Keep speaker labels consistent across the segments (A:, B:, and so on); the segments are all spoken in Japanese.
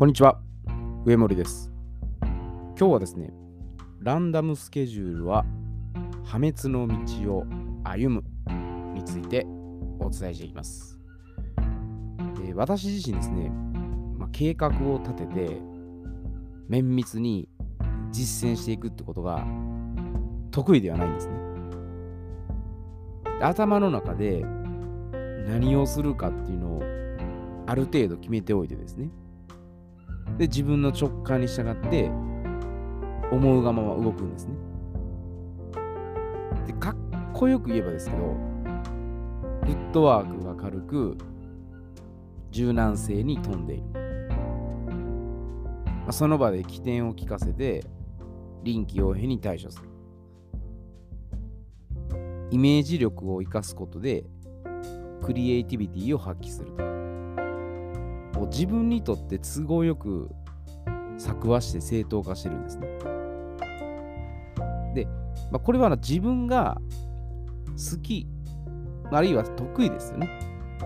A: こんにちは、上森です。今日はですね、ランダムスケジュールは破滅の道を歩むについてお伝えしていきます。え私自身ですね、まあ、計画を立てて綿密に実践していくってことが得意ではないんですね。頭の中で何をするかっていうのをある程度決めておいてですね。で、自分の直感に従って思うがまま動くんですね。で、かっこよく言えばですけど、フットワークが軽く柔軟性に富んでいる。まあ、その場で起点を聞かせて臨機応変に対処する。イメージ力を生かすことでクリエイティビティを発揮すると。もう自分にとって都合よく作話して正当化してるんですね。で、まあ、これは自分が好き、あるいは得意ですよね。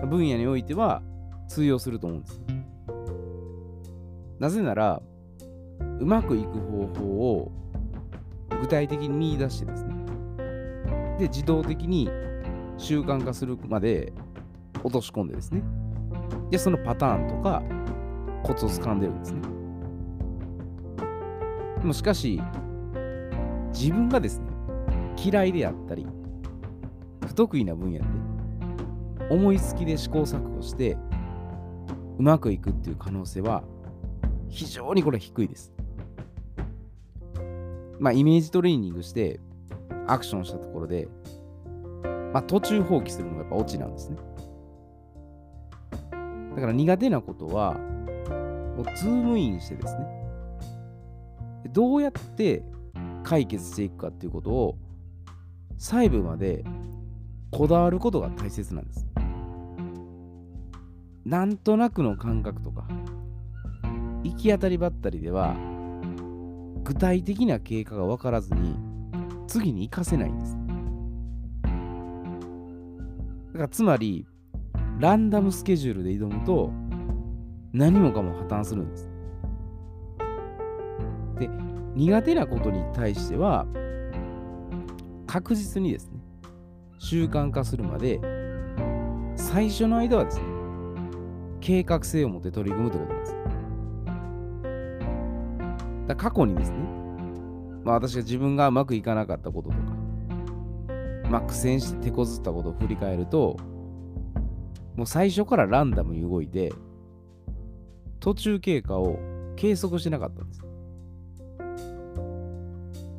A: 分野においては通用すると思うんです。なぜなら、うまくいく方法を具体的に見出してですね。で、自動的に習慣化するまで落とし込んでですね。で、そのパターンとかコツを掴んでるんですね。でもしかし、自分がですね、嫌いであったり、不得意な分野で、思いつきで試行錯誤して、うまくいくっていう可能性は、非常にこれ低いです。まあ、イメージトレーニングして、アクションしたところで、まあ、途中放棄するのがやっぱオチなんですね。だから苦手なことは、もうズームインしてですね、どうやって解決していくかっていうことを細部までこだわることが大切なんです。なんとなくの感覚とか、行き当たりばったりでは、具体的な経過が分からずに、次に活かせないんです。だからつまり、ランダムスケジュールで挑むと、何もかも破綻するんです。で、苦手なことに対しては、確実にですね、習慣化するまで、最初の間はですね、計画性を持って取り組むということなんです。だ過去にですね、まあ、私が自分がうまくいかなかったこととか、まあ、苦戦して手こずったことを振り返ると、もう最初からランダムに動いて、途中経過を計測してなかったんです。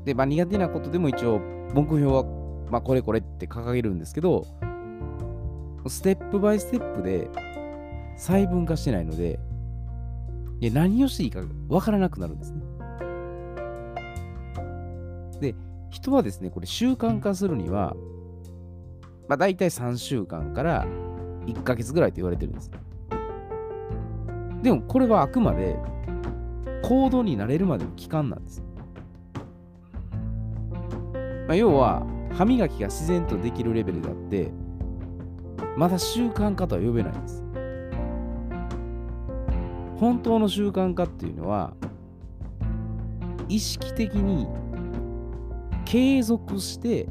A: で、まあ、苦手なことでも一応、目標は、まあ、これこれって掲げるんですけど、ステップバイステップで細分化してないので、いや何をしていいか分からなくなるんですね。で、人はですね、これ習慣化するには、まあ、大体3週間から1ヶ月ぐらいと言われてるんです。でもこれはあくまで行動になれるまでの期間なんです。まあ、要は歯磨きが自然とできるレベルであってまだ習慣化とは呼べないんです。本当の習慣化っていうのは意識的に継続して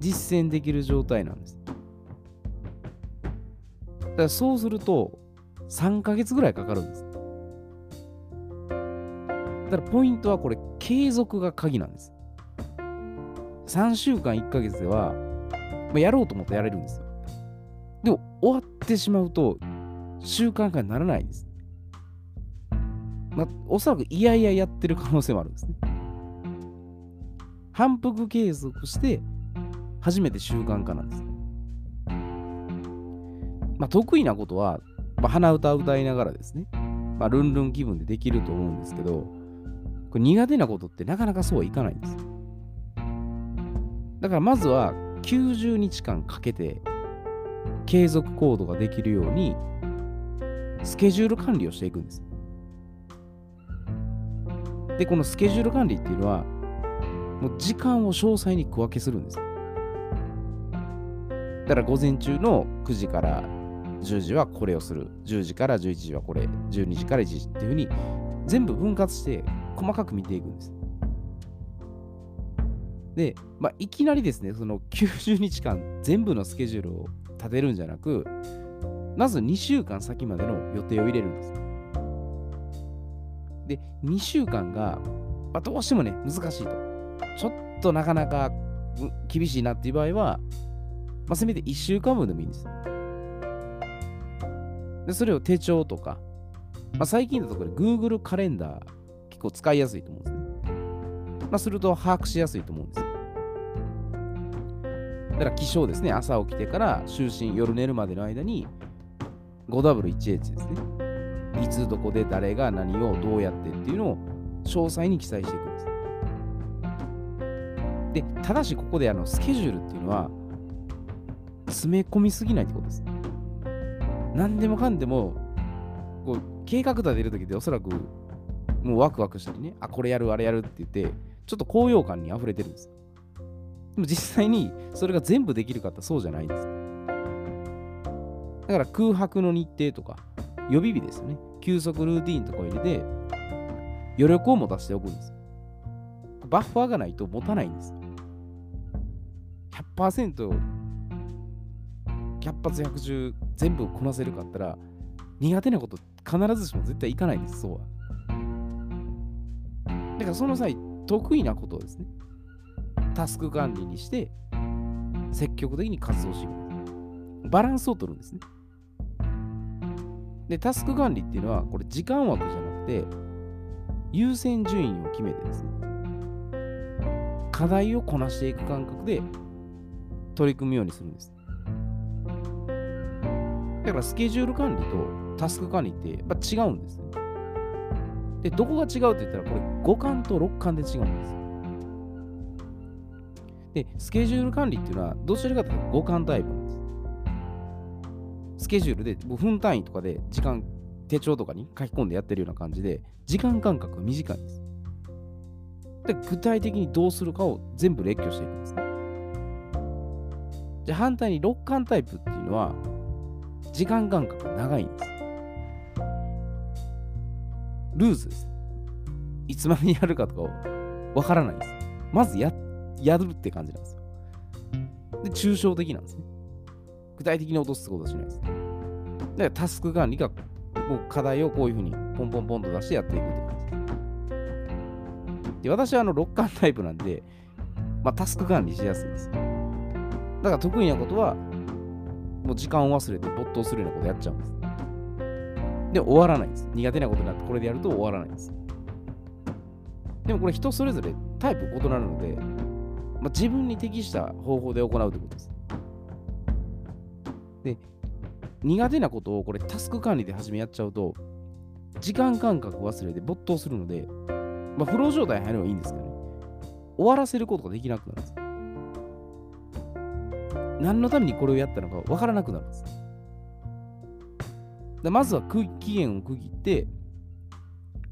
A: 実践できる状態なんです。だからそうすると3ヶ月ぐらいかかるんです。だからポイントはこれ継続が鍵なんです。3週間1ヶ月では、まあ、やろうと思ってやれるんですよ。でも終わってしまうと習慣化にならないんです。まあ、おそらくいやいややってる可能性もあるんですね。反復継続して初めて習慣化なんです。まあ、得意なことは、まあ、鼻歌を歌いながらですね、まあ、ルンルン気分でできると思うんですけど、これ苦手なことってなかなかそうはいかないんです。だからまずは90日間かけて継続行動ができるようにスケジュール管理をしていくんです。で、このスケジュール管理っていうのは、もう時間を詳細に区分けするんです。だから午前中の9時から10時はこれをする。10時から11時はこれ。12時から1時っていうふうに全部分割して細かく見ていくんです。で、まあ、いきなりですね、その90日間全部のスケジュールを立てるんじゃなく、まず2週間先までの予定を入れるんです。で、2週間が、まあ、どうしてもね、難しいと。ちょっとなかなか厳しいなっていう場合は、まあ、せめて1週間分でもいいんです。で、それを手帳とか、まあ、最近だとこれ Google カレンダー結構使いやすいと思うんですね。まあ、すると把握しやすいと思うんですよ。だから起床ですね、朝起きてから就寝、夜寝るまでの間に 5W1H ですね。いつどこで誰が何をどうやってっていうのを詳細に記載していくんです。で、ただしここであのスケジュールっていうのは詰め込みすぎないってことです。何でもかんでもこう計画立てるときっておそらくもうワクワクしたりね、あ、これやる、あれやるって言って、ちょっと高揚感に溢れてるんです。でも実際にそれが全部できるかってそうじゃないんです。だから空白の日程とか、予備日ですよね。休息ルーティンとかを入れて、余力を持たせておくんです。バッファーがないと持たないんです。100%、100発100中全部こなせるかったら、苦手なこと必ずしも絶対いかないです、そうは。だからその際、得意なことをですね、タスク管理にして、積極的に活動していく。バランスを取るんですね。で、タスク管理っていうのは、これ時間枠じゃなくて、優先順位を決めてですね、課題をこなしていく感覚で取り組むようにするんです。だからスケジュール管理とタスク管理ってやっぱ違うんですね。で、どこが違うって言ったら、これ5巻と6巻で違うんですよ。で、スケジュール管理っていうのは、どちらかというと5巻タイプなんです。スケジュールで、分単位とかで時間、手帳とかに書き込んでやってるような感じで、時間間隔が短いんです。で、具体的にどうするかを全部列挙していくんですね。じゃ反対に6巻タイプっていうのは、時間間隔が長いんです。ルーズです。いつまでにやるかとかわからないです。まずや、やるって感じなんですよ。で、抽象的なんですね。具体的に落とすことはしないです。だからタスク管理が、もう課題をこういうふうにポンポンポンと出してやっていくって感じです。で、私はあの、6巻タイプなんで、まあ、タスク管理しやすいんです。だから得意なことは、もう時間を忘れて没頭するようなことやっちゃうんです。で、終わらないんです。苦手なことになってこれでやると終わらないんです。でもこれ人それぞれタイプ異なるので、まあ、自分に適した方法で行うということです。で、苦手なことをこれタスク管理で始めやっちゃうと、時間感覚忘れて没頭するので、まあ、フロー状態に入るのはいいんですけどね、終わらせることができなくなるんです。何のためにこれをやったのか分からなくなるんです。でまずは期限を区切って、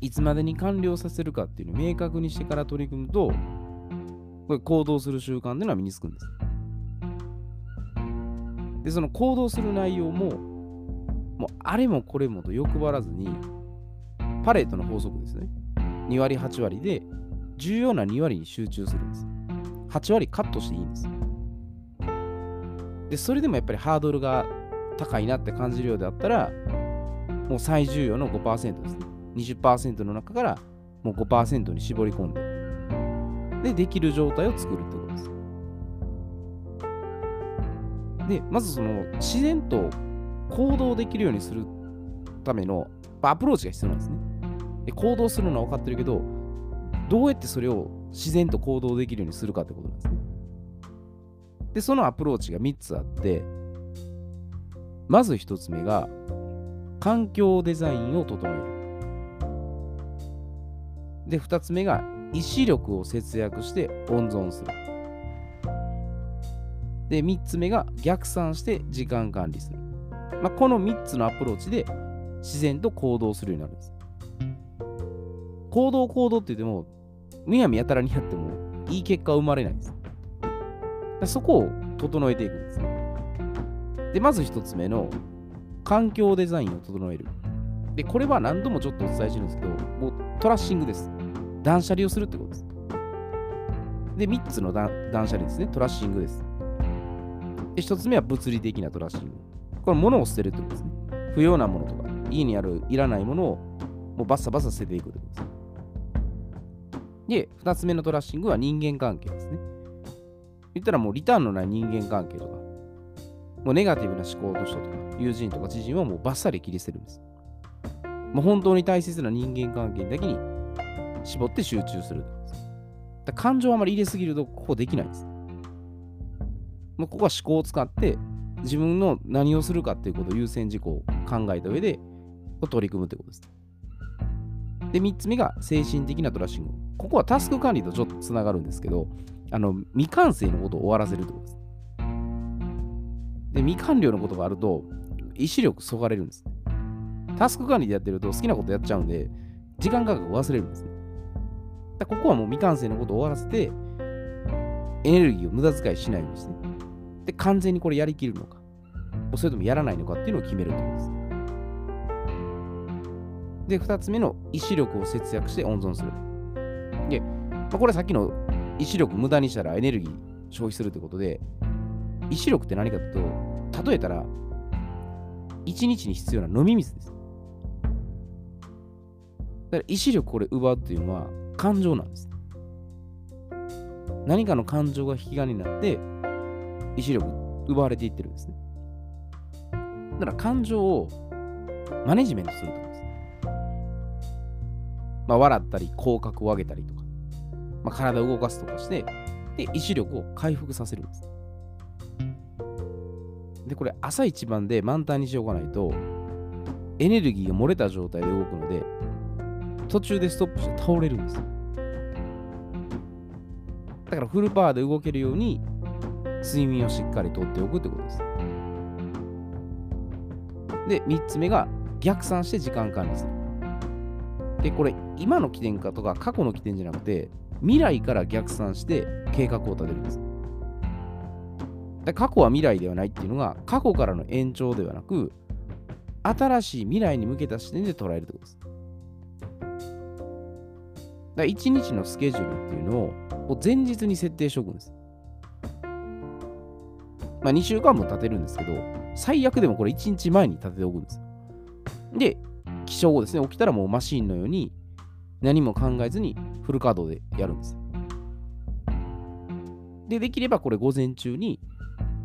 A: いつまでに完了させるかっていうのを明確にしてから取り組むと、これ行動する習慣っていうのは身につくんです。で、その行動する内容も、もうあれもこれもと欲張らずに、パレートの法則ですね。2割、8割で、重要な2割に集中するんです。8割カットしていいんです。で、それでもやっぱりハードルが高いなって感じるようであったら、もう最重要の5%ですね。20%の中からもう5%に絞り込んで、で、できる状態を作るってことです。で、まずその自然と行動できるようにするためのアプローチが必要なんですね。で行動するのは分かってるけど、どうやってそれを自然と行動できるようにするかってことなんですね。で、そのアプローチが3つあって、まず1つ目が、環境デザインを整える。で、2つ目が意志力を節約して温存する。で、3つ目が逆算して時間管理する。まあ、この3つのアプローチで自然と行動するようになるんです。行動行動って言っても、むやみやたらにやってもいい結果は生まれないんです。そこを整えていくんですね。で、まず1つ目の環境デザインを整える。で、これは何度もちょっとお伝えしてるんですけど、もうトラッシングです。断捨離をするってことです。で、3つの断捨離ですね。トラッシングです。で、1つ目は物理的なトラッシング。これ、物を捨てるってことですね。不要なものとか、家にあるいらないものをもうバッサバサ捨てていくってことです。で、2つ目のトラッシングは人間関係ですね。言ったらもうリターンのない人間関係とか、もうネガティブな思考の人とか、友人とか知人はもうバッサリ切り捨てるんです。もう本当に大切な人間関係だけに絞って集中するだ感情をあまり入れすぎるとここできないんです。もうここは思考を使って自分の何をするかっていうことを優先事項を考えた上で取り組むってことです。で、3つ目が精神的なトラッシング。ここはタスク管理とちょっとつながるんですけど、あの未完成のことを終わらせるってことです。で、未完了のことがあると、意志力そがれるんです。タスク管理でやってると好きなことやっちゃうんで、時間価格忘れるんですね。だここはもう未完成のことを終わらせて、エネルギーを無駄遣いしないようにして、で、完全にこれやりきるのか、それともやらないのかっていうのを決めるところです。で、2つ目の意志力を節約して温存する。で、まあ、これさっきの意志力無駄にしたらエネルギー消費するってことで、意志力って何かというと、例えたら、1日に必要な飲み水です。だから意志力これ奪うっていうのは感情なんです。何かの感情が引き金になって、意志力奪われていってるんですね。だから感情をマネジメントするとまあ、笑ったり、口角を上げたりとか、まあ、体を動かすとかして、で、意志力を回復させるんです。で、これ、朝一番で満タンにしておかないと、エネルギーが漏れた状態で動くので、途中でストップして倒れるんです。だからフルパワーで動けるように睡眠をしっかりとっておくってことです。で、3つ目が逆算して時間管理する。で、これ、今の起点かとか過去の起点じゃなくて、未来から逆算して計画を立てるんです。で過去は未来ではないっていうのが、過去からの延長ではなく、新しい未来に向けた視点で捉えるってことです。だ1日のスケジュールっていうのを前日に設定しておくんです。まあ2週間も立てるんですけど、最悪でもこれ1日前に立てておくんです。で、起床後ですね、起きたらもうマシンのように何も考えずにフル稼働でやるんです。で、できればこれ午前中に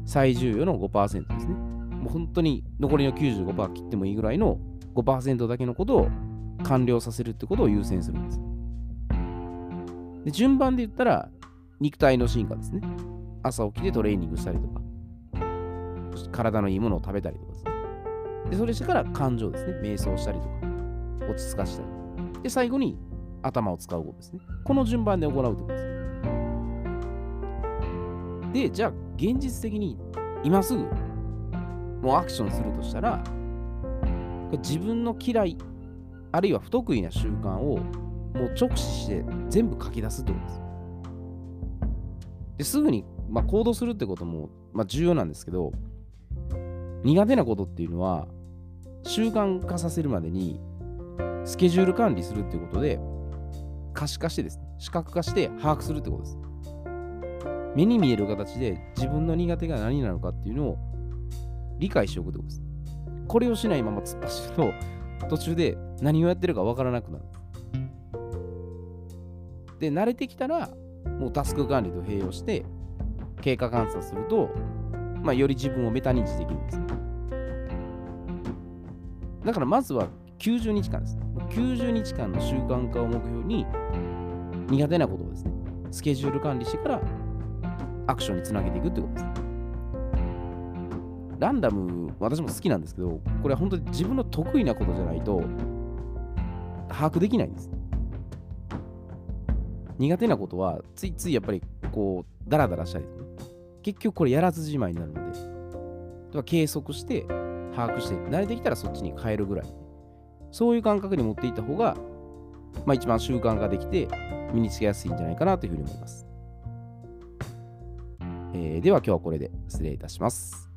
A: 最重要の5%ですね。もう本当に残りの95%切ってもいいぐらいの5%だけのことを完了させるってことを優先するんです。で順番で言ったら肉体の進化ですね。朝起きてトレーニングしたりとか、体のいいものを食べたりとかですね。で、それしてから感情ですね。瞑想したりとか、落ち着かしたり。で、最後に頭を使うことですね。この順番で行うということです。で、じゃあ、現実的に今すぐもうアクションするとしたら、自分の嫌い、あるいは不得意な習慣をもう直視して全部書き出すってことです。ですぐに、まあ、行動するってことも、まあ、重要なんですけど、苦手なことっていうのは習慣化させるまでにスケジュール管理するっていうことで可視化してですね、視覚化して把握するってことです。目に見える形で自分の苦手が何なのかっていうのを理解しておくってことです。これをしないまま突っ走ると途中で何をやってるかわからなくなる。で、慣れてきたらもうタスク管理と併用して経過観察すると、まあ、より自分をメタ認知できるんです。だからまずは90日間です。90日間の習慣化を目標に苦手なことをですね、スケジュール管理してからアクションにつなげていくってことです。ランダム、私も好きなんですけど、これは本当に自分の得意なことじゃないと把握できないんです。苦手なことはついついやっぱりこうダラダラしたり、結局これやらずじまいになるので、計測して把握して、慣れてきたらそっちに変えるぐらい。そういう感覚に持っていった方が、まあ、一番習慣ができて身につけやすいんじゃないかなというふうに思います。えー、では今日はこれで失礼いたします。